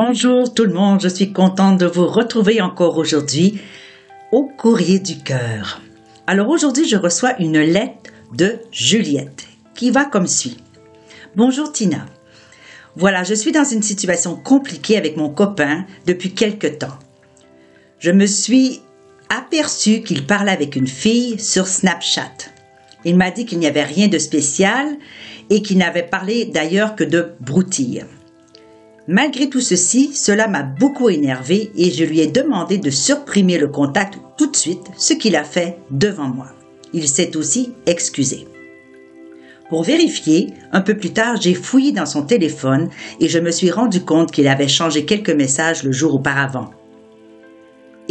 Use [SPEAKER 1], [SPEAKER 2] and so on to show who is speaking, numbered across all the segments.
[SPEAKER 1] Bonjour tout le monde, je suis contente de vous retrouver encore aujourd'hui au courrier du cœur. Alors aujourd'hui, je reçois une lettre de Juliette qui va comme suit. Bonjour Tina. Voilà, je suis dans une situation compliquée avec mon copain depuis quelque temps. Je me suis aperçu qu'il parlait avec une fille sur Snapchat. Il m'a dit qu'il n'y avait rien de spécial et qu'il n'avait parlé d'ailleurs que de broutilles. Malgré tout ceci, cela m'a beaucoup énervé et je lui ai demandé de supprimer le contact tout de suite, ce qu'il a fait devant moi. Il s'est aussi excusé. Pour vérifier, un peu plus tard, j'ai fouillé dans son téléphone et je me suis rendu compte qu'il avait changé quelques messages le jour auparavant.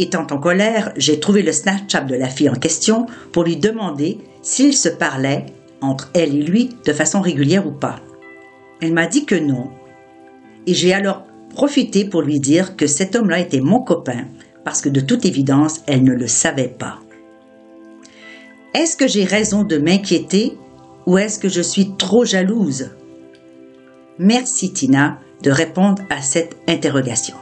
[SPEAKER 1] Étant en colère, j'ai trouvé le Snapchat de la fille en question pour lui demander s'il se parlait entre elle et lui de façon régulière ou pas. Elle m'a dit que non et j'ai alors profité pour lui dire que cet homme-là était mon copain, parce que de toute évidence, elle ne le savait pas. Est-ce que j'ai raison de m'inquiéter ou est-ce que je suis trop jalouse? Merci Tina de répondre à cette interrogation.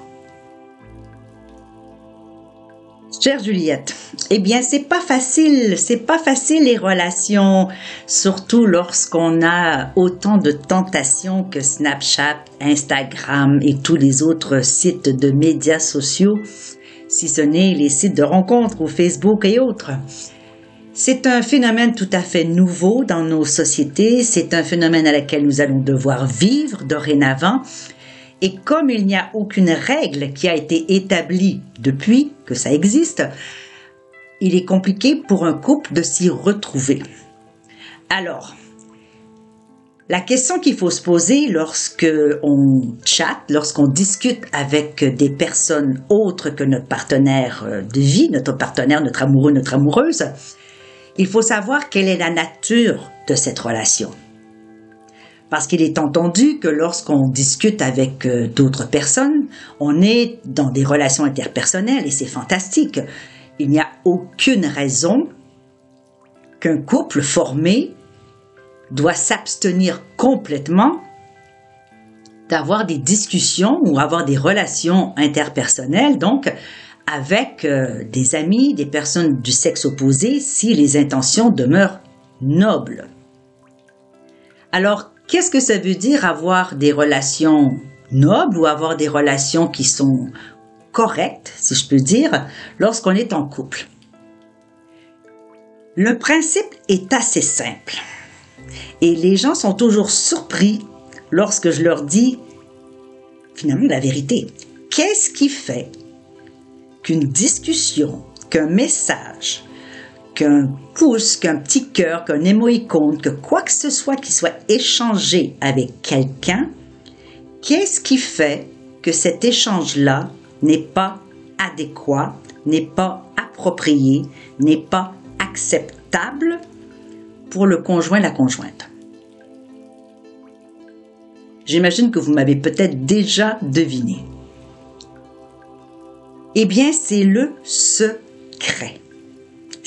[SPEAKER 1] Chère Juliette, eh bien, c'est pas facile, c'est pas facile les relations, surtout lorsqu'on a autant de tentations que Snapchat, Instagram et tous les autres sites de médias sociaux, si ce n'est les sites de rencontres ou Facebook et autres. C'est un phénomène tout à fait nouveau dans nos sociétés, c'est un phénomène à laquelle nous allons devoir vivre dorénavant et comme il n'y a aucune règle qui a été établie depuis que ça existe, il est compliqué pour un couple de s'y retrouver. Alors, la question qu'il faut se poser lorsque on chatte, lorsqu'on discute avec des personnes autres que notre partenaire de vie, notre partenaire, notre amoureux, notre amoureuse, il faut savoir quelle est la nature de cette relation. Parce qu'il est entendu que lorsqu'on discute avec euh, d'autres personnes, on est dans des relations interpersonnelles et c'est fantastique. Il n'y a aucune raison qu'un couple formé doit s'abstenir complètement d'avoir des discussions ou avoir des relations interpersonnelles, donc avec euh, des amis, des personnes du sexe opposé, si les intentions demeurent nobles. Alors, Qu'est-ce que ça veut dire avoir des relations nobles ou avoir des relations qui sont correctes, si je peux dire, lorsqu'on est en couple? Le principe est assez simple et les gens sont toujours surpris lorsque je leur dis finalement la vérité. Qu'est-ce qui fait qu'une discussion, qu'un message, qu'un pouce, qu'un petit cœur, qu'un émoïcône, que quoi que ce soit qui soit échangé avec quelqu'un, qu'est-ce qui fait que cet échange-là n'est pas adéquat, n'est pas approprié, n'est pas acceptable pour le conjoint, la conjointe? J'imagine que vous m'avez peut-être déjà deviné. Eh bien, c'est le secret.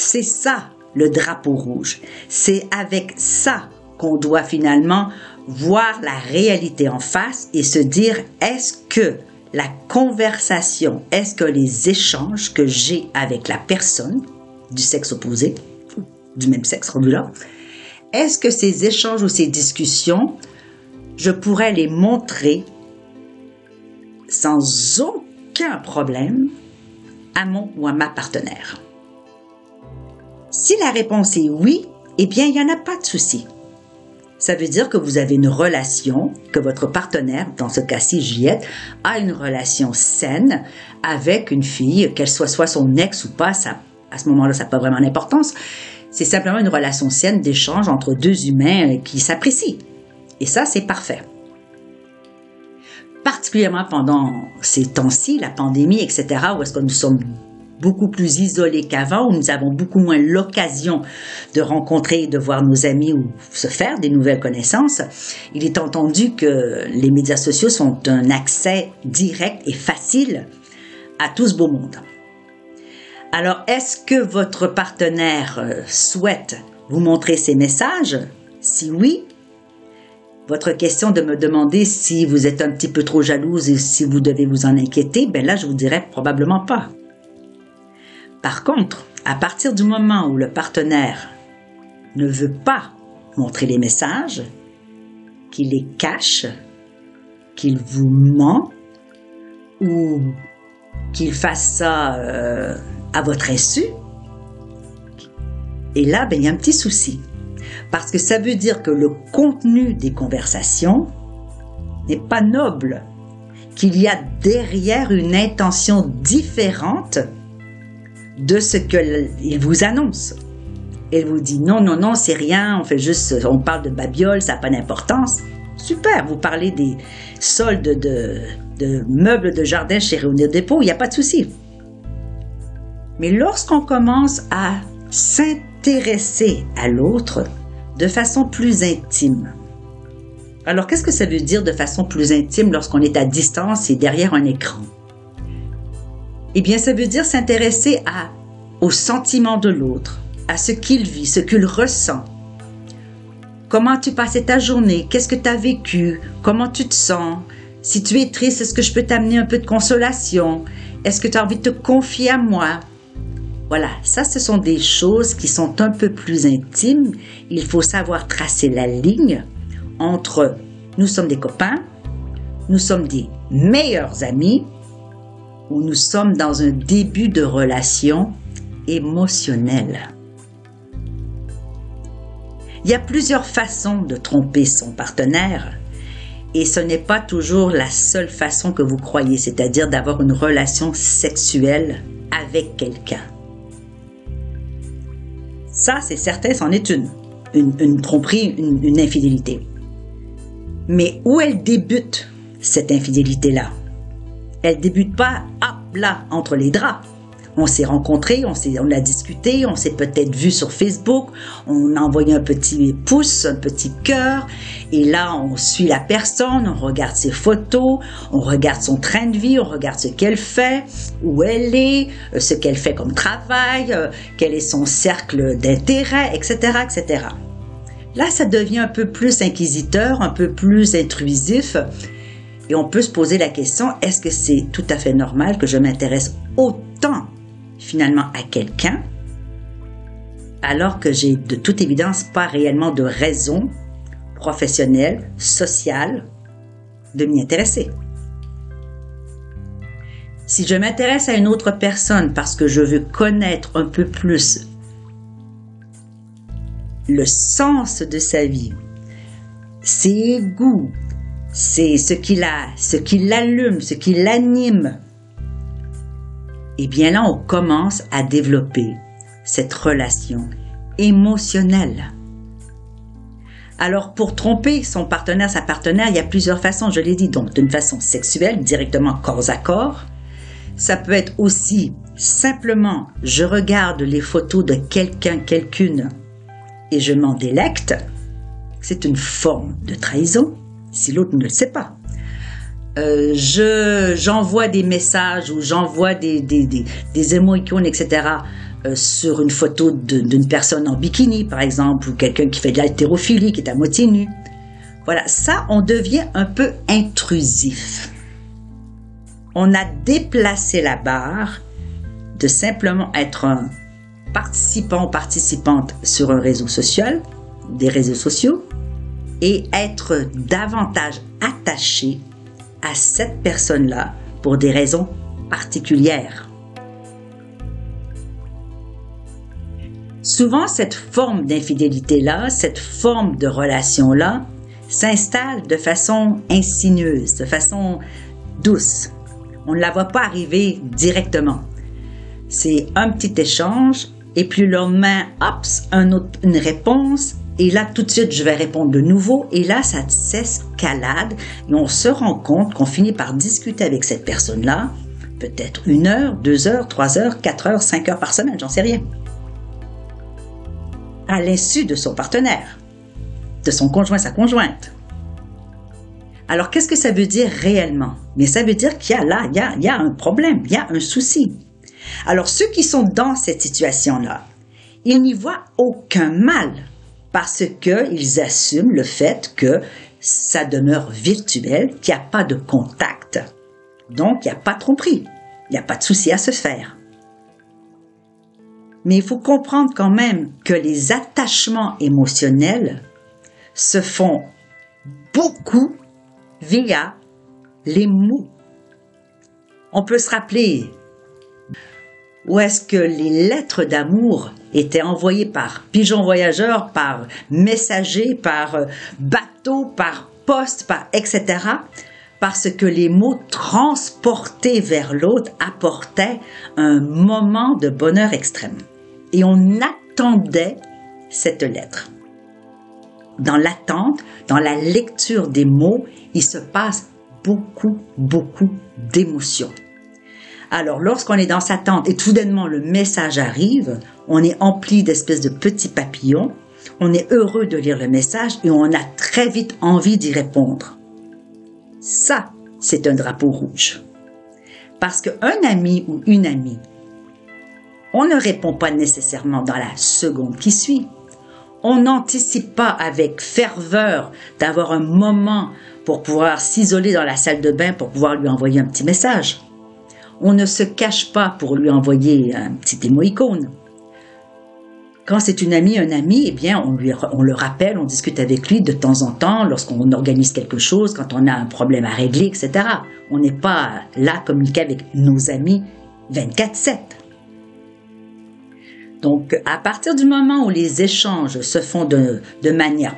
[SPEAKER 1] C'est ça le drapeau rouge. C'est avec ça qu'on doit finalement voir la réalité en face et se dire est-ce que la conversation, est-ce que les échanges que j'ai avec la personne du sexe opposé, du même sexe rendu là, est-ce que ces échanges ou ces discussions, je pourrais les montrer sans aucun problème à mon ou à ma partenaire? Si la réponse est oui, eh bien, il n'y en a pas de souci. Ça veut dire que vous avez une relation, que votre partenaire, dans ce cas-ci Juliette, a une relation saine avec une fille, qu'elle soit soit son ex ou pas, ça, à ce moment-là, ça n'a pas vraiment d'importance. C'est simplement une relation saine d'échange entre deux humains qui s'apprécient. Et ça, c'est parfait. particulièrement pendant ces temps-ci, la pandémie, etc., où est-ce que nous sommes beaucoup plus isolés qu'avant, où nous avons beaucoup moins l'occasion de rencontrer, de voir nos amis ou se faire des nouvelles connaissances, il est entendu que les médias sociaux sont un accès direct et facile à tout ce beau monde. Alors, est-ce que votre partenaire euh, souhaite vous montrer ces messages? Si oui, votre question de me demander si vous êtes un petit peu trop jalouse et si vous devez vous en inquiéter, ben là, je vous dirais probablement pas. Par contre, à partir du moment où le partenaire ne veut pas montrer les messages, qu'il les cache, qu'il vous ment ou qu'il fasse ça euh, à votre insu, et là, ben, il y a un petit souci. Parce que ça veut dire que le contenu des conversations n'est pas noble, qu'il y a derrière une intention différente de ce qu'il vous annonce. Il vous dit non, non, non, c'est rien, on fait juste, on parle de babiole, ça n'a pas d'importance. Super, vous parlez des soldes de, meubles de jardin chez Réunir Dépôt, il n'y a pas de souci. Mais lorsqu'on commence à s'intéresser à l'autre de façon plus intime, alors qu'est-ce que ça veut dire de façon plus intime lorsqu'on est à distance et derrière un écran? Eh bien, ça veut dire s'intéresser à aux sentiments de l'autre, à ce qu'il vit, ce qu'il ressent. Comment tu passais ta journée? Qu'est-ce que tu as vécu? Comment tu te sens? Si tu es triste, est-ce que je peux t'amener un peu de consolation? Est-ce que tu as envie de te confier à moi? Voilà, ça ce sont des choses qui sont un peu plus intimes. Il faut savoir tracer la ligne entre nous sommes des copains, nous sommes des meilleurs amis, ou nous sommes dans un début de relation émotionnelle. Il y a plusieurs façons de tromper son partenaire et ce n'est pas toujours la seule façon que vous croyez, c'est-à-dire d'avoir une relation sexuelle avec quelqu'un. Ça, c'est certain, c'en est une. Une, tromperie, une, une infidélité. Mais où elle débute, cette infidélité-là? Elle débute pas, là, entre les draps. On s'est rencontrés, on, s'est, on a discuté, on s'est peut-être vu sur Facebook, on a envoyé un petit pouce, un petit cœur, et là on suit la personne, on regarde ses photos, on regarde son train de vie, on regarde ce qu'elle fait, où elle est, euh, ce qu'elle fait comme travail, euh, quel est son cercle d'intérêt, etc., etc. Là, ça devient un peu plus inquisiteur, un peu plus intrusif. Et on peut se poser la question, est-ce que c'est tout à fait normal que je m'intéresse autant finalement à quelqu'un, alors que j'ai de toute évidence pas réellement de raison professionnelle, sociale, de m'y intéresser. Si je m'intéresse à une autre personne parce que je veux connaître un peu plus le sens de sa vie, ses goûts, c'est ce qu'il a, ce qui l'allume, ce qui l'anime, et bien là, on commence à développer cette relation émotionnelle. Alors, pour tromper son partenaire, sa partenaire, il y a plusieurs façons, je l'ai dit. Donc, d'une façon sexuelle, directement corps à corps. Ça peut être aussi simplement, je regarde les photos de quelqu'un, quelqu'une, et je m'en délecte. C'est une forme de trahison, si l'autre ne le sait pas. Euh, je j'envoie des messages ou j'envoie des, des, des, des émoticônes, etc. Euh, sur une photo d'une personne en bikini, par exemple, ou quelqu'un qui fait de l'haltérophilie, qui est à moitié nu. Voilà, ça, on devient un peu intrusif. On a déplacé la barre de simplement être un participant ou participante sur un réseau social, des réseaux sociaux, et être davantage attaché à cette personne-là pour des raisons particulières. Souvent, cette forme d'infidélité-là, cette forme de relation-là, s'installe de façon insinueuse, de façon douce. On ne la voit pas arriver directement. C'est un petit échange et puis le lendemain, hop, un une réponse Et là, tout de suite, je vais répondre de nouveau. Et là, ça s'escalade. Et on se rend compte qu'on finit par discuter avec cette personne-là, peut-être une heure, deux heures, trois heures, quatre heures, cinq heures par semaine, j'en sais rien. À l'insu de son partenaire, de son conjoint, sa conjointe. Alors, qu'est-ce que ça veut dire réellement? Mais ça veut dire qu'il y a là, il y a, il y a un problème, il y a un souci. Alors, ceux qui sont dans cette situation-là, ils n'y voient aucun mal parce qu'ils assument le fait que ça demeure virtuel, qu'il n'y a pas de contact. Donc, il n'y a pas de tromperie. Il n'y a pas de souci à se faire. Mais il faut comprendre quand même que les attachements émotionnels se font beaucoup via les mots. On peut se rappeler où est-ce que les lettres d'amour étaient envoyées par pigeon voyageur, par messager, par euh, bateau, par poste, par etc. Parce que les mots transportés vers l'autre apportaient un moment de bonheur extrême. Et on attendait cette lettre dans l'attente, dans la lecture des mots, il se passe beaucoup, beaucoup d'émotions. Alors, lorsqu'on est dans sa tente et soudainement le message arrive, on est empli d'espèces de petits papillons, on est heureux de lire le message et on a très vite envie d'y répondre. Ça, c'est un drapeau rouge. Parce qu'un ami ou une amie, on ne répond pas nécessairement dans la seconde qui suit, on n'anticipe pas avec ferveur d'avoir un moment pour pouvoir s'isoler dans la salle de bain pour pouvoir lui envoyer un petit message. On ne se cache pas pour lui envoyer un petit émoïcône. Quand c'est une amie, un ami, eh bien, on, lui, on le rappelle, on discute avec lui de temps en temps lorsqu'on organise quelque chose, quand on a un problème à régler, etc. On n'est pas là à communiquer avec nos amis 24-7. Donc, à partir du moment où les échanges se font de, manière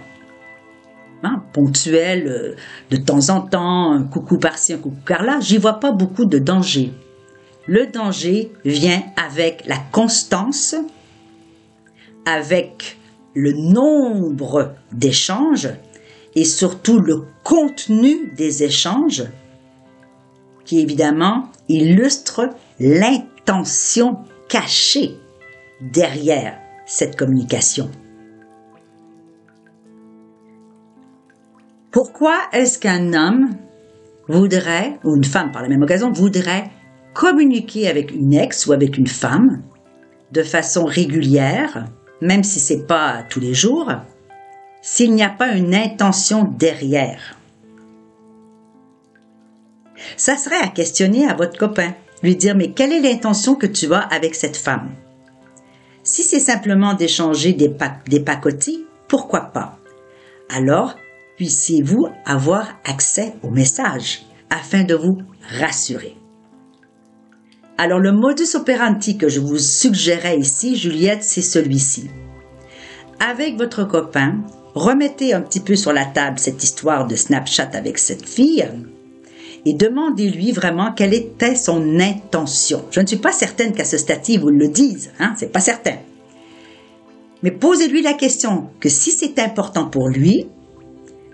[SPEAKER 1] hein, ponctuelle, euh, de temps en temps, un coucou par-ci, un coucou par-là, j'y vois pas beaucoup de danger. Le danger vient avec la constance, avec le nombre d'échanges et surtout le contenu des échanges qui évidemment illustre l'intention cachée derrière cette communication. Pourquoi est-ce qu'un homme voudrait, ou une femme par la même occasion, voudrait communiquer avec une ex ou avec une femme de façon régulière, même si c'est pas tous les jours, s'il n'y a pas une intention derrière? Ça serait à questionner à votre copain, lui dire mais quelle est l'intention que tu as avec cette femme? Si c'est simplement d'échanger des, des pacotis, pourquoi pas? Alors, puissiez-vous avoir accès au message afin de vous rassurer. Alors le modus operandi que je vous suggérais ici, Juliette, c'est celui-ci. Avec votre copain, remettez un petit peu sur la table cette histoire de Snapchat avec cette fille et demandez-lui vraiment quelle était son intention. Je ne suis pas certaine qu'à ce stade vous le dise, hein, c'est pas certain. Mais posez-lui la question que si c'est important pour lui,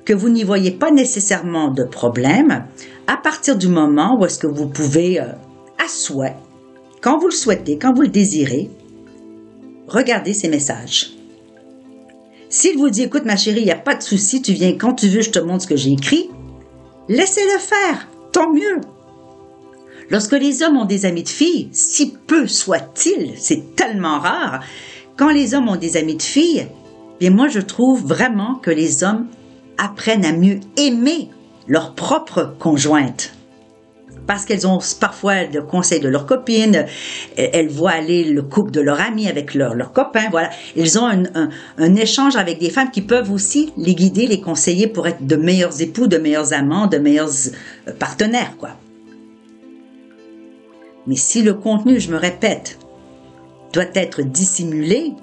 [SPEAKER 1] que vous n'y voyez pas nécessairement de problème, à partir du moment où est-ce que vous pouvez, euh, souhait, quand vous le souhaitez, quand vous le désirez, regarder ces messages. S'il vous dit, écoute ma chérie, il n'y a pas de souci, tu viens quand tu veux, je te montre ce que j'ai écrit, laissez-le faire tant mieux. Lorsque les hommes ont des amis de filles, si peu soit-il, c'est tellement rare, quand les hommes ont des amis de filles, bien moi je trouve vraiment que les hommes apprennent à mieux aimer leur propre conjointe. Parce qu'elles ont parfois le conseil de leurs copines, elles voient aller le couple de leur ami avec leurs leur copains, voilà. Ils ont un, un, échange avec des femmes qui peuvent aussi les guider, les conseiller pour être de meilleurs époux, de meilleurs amants, de meilleurs euh, partenaires, quoi. Mais si le contenu, je me répète, doit être dissimulé,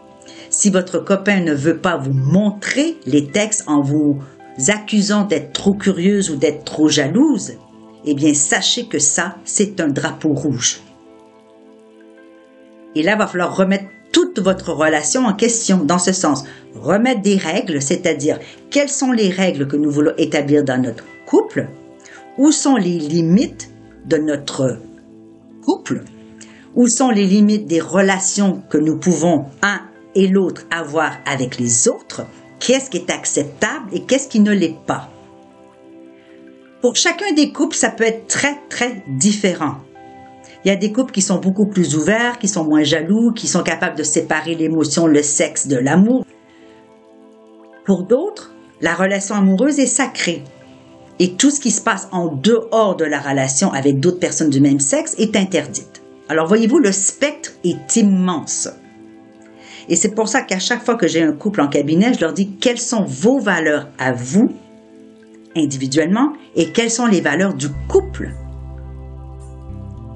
[SPEAKER 1] si votre copain ne veut pas vous montrer les textes en vous accusant d'être trop curieuse ou d'être trop jalouse, eh bien sachez que ça, c'est un drapeau rouge. Et là, il va falloir remettre toute votre relation en question. Dans ce sens, remettre des règles, c'est-à-dire quelles sont les règles que nous voulons établir dans notre couple, où sont les limites de notre couple, où sont les limites des relations que nous pouvons, un et l'autre, avoir avec les autres, qu'est-ce qui est acceptable et qu'est-ce qui ne l'est pas? Pour chacun des couples, ça peut être très, très différent. Il y a des couples qui sont beaucoup plus ouverts, qui sont moins jaloux, qui sont capables de séparer l'émotion, le sexe de l'amour. Pour d'autres, la relation amoureuse est sacrée. Et tout ce qui se passe en dehors de la relation avec d'autres personnes du même sexe est interdite. Alors voyez-vous, le spectre est immense. Et c'est pour ça qu'à chaque fois que j'ai un couple en cabinet, je leur dis quelles sont vos valeurs à vous, individuellement, et quelles sont les valeurs du couple.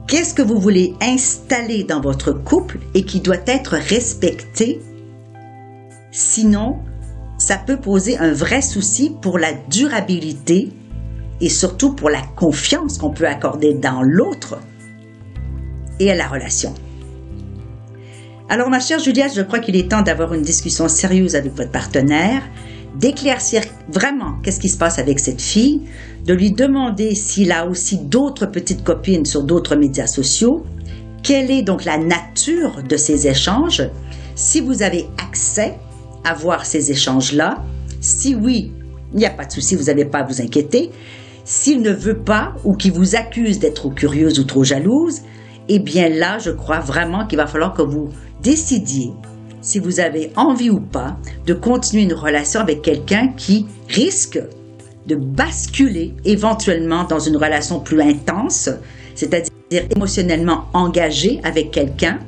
[SPEAKER 1] Qu'est-ce que vous voulez installer dans votre couple et qui doit être respecté? Sinon, ça peut poser un vrai souci pour la durabilité et surtout pour la confiance qu'on peut accorder dans l'autre et à la relation. Alors ma chère Juliette, je crois qu'il est temps d'avoir une discussion sérieuse avec votre partenaire, d'éclaircir vraiment qu'est-ce qui se passe avec cette fille, de lui demander s'il a aussi d'autres petites copines sur d'autres médias sociaux, quelle est donc la nature de ces échanges, si vous avez accès à voir ces échanges-là, si oui, il n'y a pas de souci, vous n'avez pas à vous inquiéter, s'il ne veut pas ou qu'il vous accuse d'être trop curieuse ou trop jalouse, eh bien là, je crois vraiment qu'il va falloir que vous décidiez si vous avez envie ou pas de continuer une relation avec quelqu'un qui risque de basculer éventuellement dans une relation plus intense, c'est-à-dire émotionnellement engagée avec quelqu'un,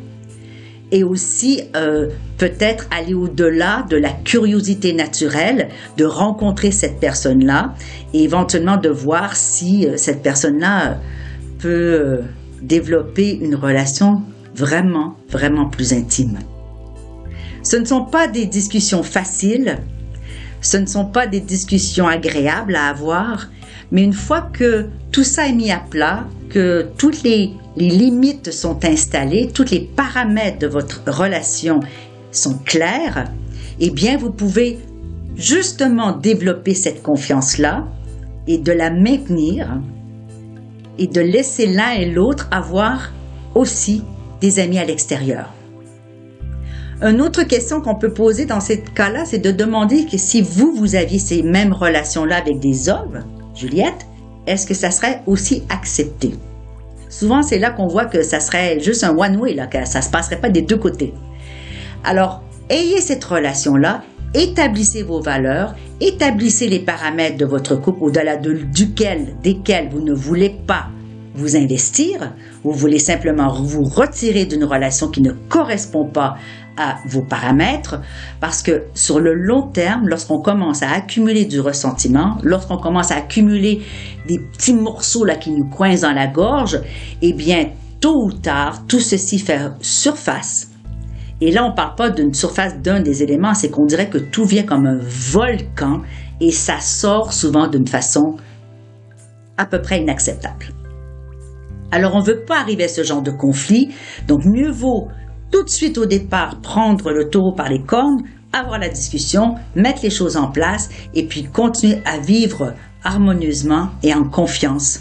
[SPEAKER 1] et aussi euh, peut-être aller au-delà de la curiosité naturelle de rencontrer cette personne-là et éventuellement de voir si euh, cette personne-là peut euh, développer une relation vraiment, vraiment plus intime. Ce ne sont pas des discussions faciles, ce ne sont pas des discussions agréables à avoir, mais une fois que tout ça est mis à plat, que toutes les, limites sont installées, tous les paramètres de votre relation sont clairs, eh bien, vous pouvez justement développer cette confiance-là et de la maintenir et de laisser l'un et l'autre avoir aussi des amis à l'extérieur. Une autre question qu'on peut poser dans ce cas-là, c'est de demander que si vous, vous aviez ces mêmes relations-là avec des hommes, Juliette, est-ce que ça serait aussi accepté? Souvent, c'est là qu'on voit que ça serait juste un one-way, là, que ça se passerait pas des deux côtés. Alors, ayez cette relation-là, établissez vos valeurs, établissez les paramètres de votre couple au-delà de, duquel, desquels vous ne voulez pas vous investir, vous voulez simplement vous retirer d'une relation qui ne correspond pas à vos paramètres, parce que sur le long terme, lorsqu'on commence à accumuler du ressentiment, lorsqu'on commence à accumuler des petits morceaux là qui nous coincent dans la gorge, eh bien, tôt ou tard, tout ceci fait surface. Et là, on ne parle pas d'une surface d'un des éléments, c'est qu'on dirait que tout vient comme un volcan et ça sort souvent d'une façon à peu près inacceptable. Alors on ne veut pas arriver à ce genre de conflit, donc mieux vaut tout de suite au départ prendre le taureau par les cornes, avoir la discussion, mettre les choses en place et puis continuer à vivre harmonieusement et en confiance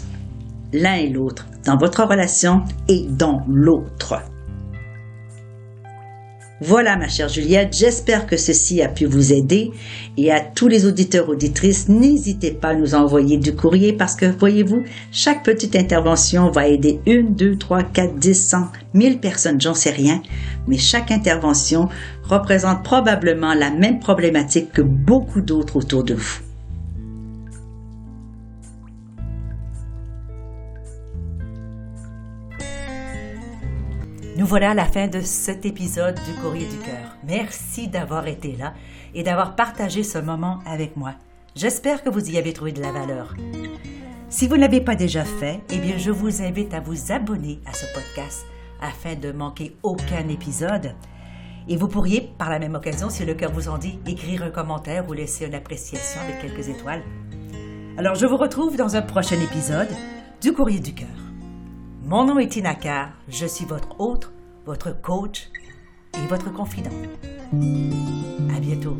[SPEAKER 1] l'un et l'autre dans votre relation et dans l'autre. Voilà, ma chère Juliette, j'espère que ceci a pu vous aider. Et à tous les auditeurs, auditrices, n'hésitez pas à nous envoyer du courrier parce que, voyez-vous, chaque petite intervention va aider une, deux, trois, quatre, dix, cent, mille personnes, j'en sais rien. Mais chaque intervention représente probablement la même problématique que beaucoup d'autres autour de vous. Nous voilà à la fin de cet épisode du Courrier du Cœur. Merci d'avoir été là et d'avoir partagé ce moment avec moi. J'espère que vous y avez trouvé de la valeur. Si vous ne l'avez pas déjà fait, eh bien, je vous invite à vous abonner à ce podcast afin de manquer aucun épisode. Et vous pourriez, par la même occasion, si le cœur vous en dit, écrire un commentaire ou laisser une appréciation avec quelques étoiles. Alors, je vous retrouve dans un prochain épisode du Courrier du Cœur. Mon nom est Tina je suis votre hôte, votre coach et votre confident. À bientôt.